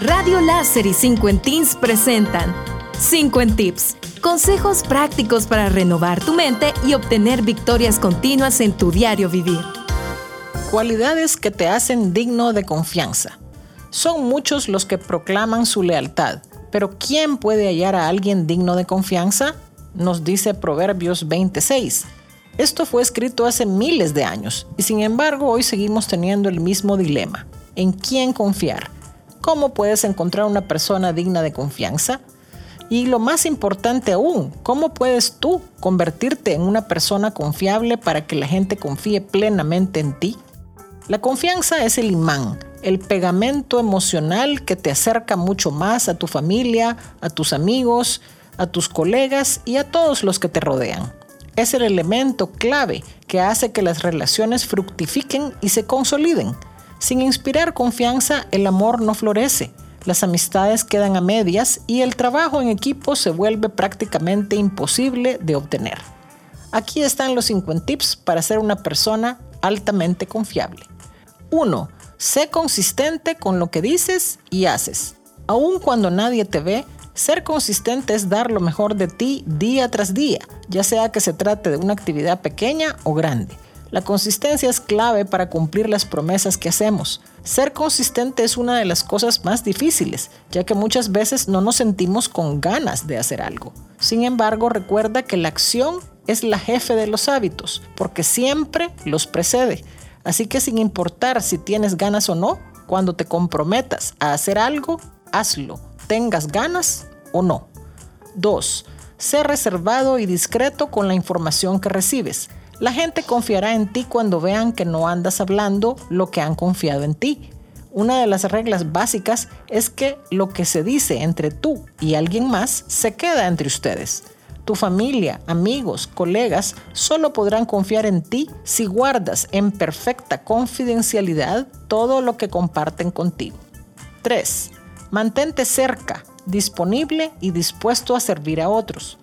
Radio Láser y 5 Teens presentan 5 Tips. Consejos prácticos para renovar tu mente y obtener victorias continuas en tu diario vivir. Cualidades que te hacen digno de confianza. Son muchos los que proclaman su lealtad, pero ¿quién puede hallar a alguien digno de confianza? Nos dice Proverbios 26. Esto fue escrito hace miles de años y sin embargo hoy seguimos teniendo el mismo dilema. ¿En quién confiar? ¿Cómo puedes encontrar una persona digna de confianza? Y lo más importante aún, ¿cómo puedes tú convertirte en una persona confiable para que la gente confíe plenamente en ti? La confianza es el imán, el pegamento emocional que te acerca mucho más a tu familia, a tus amigos, a tus colegas y a todos los que te rodean. Es el elemento clave que hace que las relaciones fructifiquen y se consoliden. Sin inspirar confianza, el amor no florece, las amistades quedan a medias y el trabajo en equipo se vuelve prácticamente imposible de obtener. Aquí están los 5 tips para ser una persona altamente confiable. 1. Sé consistente con lo que dices y haces. Aun cuando nadie te ve, ser consistente es dar lo mejor de ti día tras día, ya sea que se trate de una actividad pequeña o grande. La consistencia es clave para cumplir las promesas que hacemos. Ser consistente es una de las cosas más difíciles, ya que muchas veces no nos sentimos con ganas de hacer algo. Sin embargo, recuerda que la acción es la jefe de los hábitos, porque siempre los precede. Así que sin importar si tienes ganas o no, cuando te comprometas a hacer algo, hazlo, tengas ganas o no. 2. Sé reservado y discreto con la información que recibes. La gente confiará en ti cuando vean que no andas hablando lo que han confiado en ti. Una de las reglas básicas es que lo que se dice entre tú y alguien más se queda entre ustedes. Tu familia, amigos, colegas solo podrán confiar en ti si guardas en perfecta confidencialidad todo lo que comparten contigo. 3. Mantente cerca, disponible y dispuesto a servir a otros.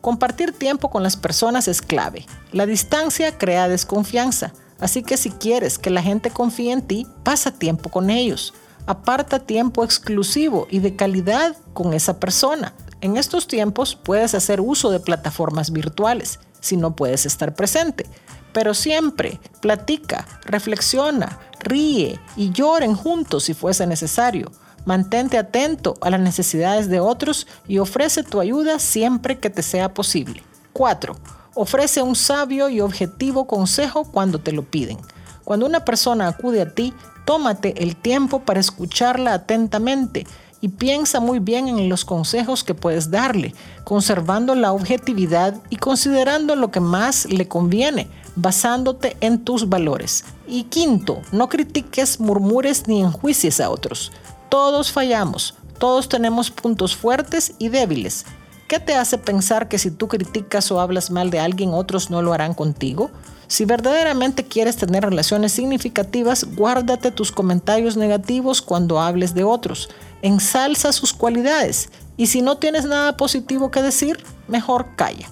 Compartir tiempo con las personas es clave. La distancia crea desconfianza, así que si quieres que la gente confíe en ti, pasa tiempo con ellos. Aparta tiempo exclusivo y de calidad con esa persona. En estos tiempos puedes hacer uso de plataformas virtuales, si no puedes estar presente. Pero siempre platica, reflexiona, ríe y lloren juntos si fuese necesario. Mantente atento a las necesidades de otros y ofrece tu ayuda siempre que te sea posible. 4. Ofrece un sabio y objetivo consejo cuando te lo piden. Cuando una persona acude a ti, tómate el tiempo para escucharla atentamente y piensa muy bien en los consejos que puedes darle, conservando la objetividad y considerando lo que más le conviene, basándote en tus valores. Y quinto, no critiques, murmures ni enjuicies a otros. Todos fallamos, todos tenemos puntos fuertes y débiles. ¿Qué te hace pensar que si tú criticas o hablas mal de alguien, otros no lo harán contigo? Si verdaderamente quieres tener relaciones significativas, guárdate tus comentarios negativos cuando hables de otros. Ensalza sus cualidades y si no tienes nada positivo que decir, mejor calla.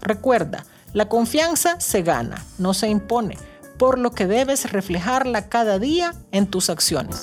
Recuerda, la confianza se gana, no se impone, por lo que debes reflejarla cada día en tus acciones.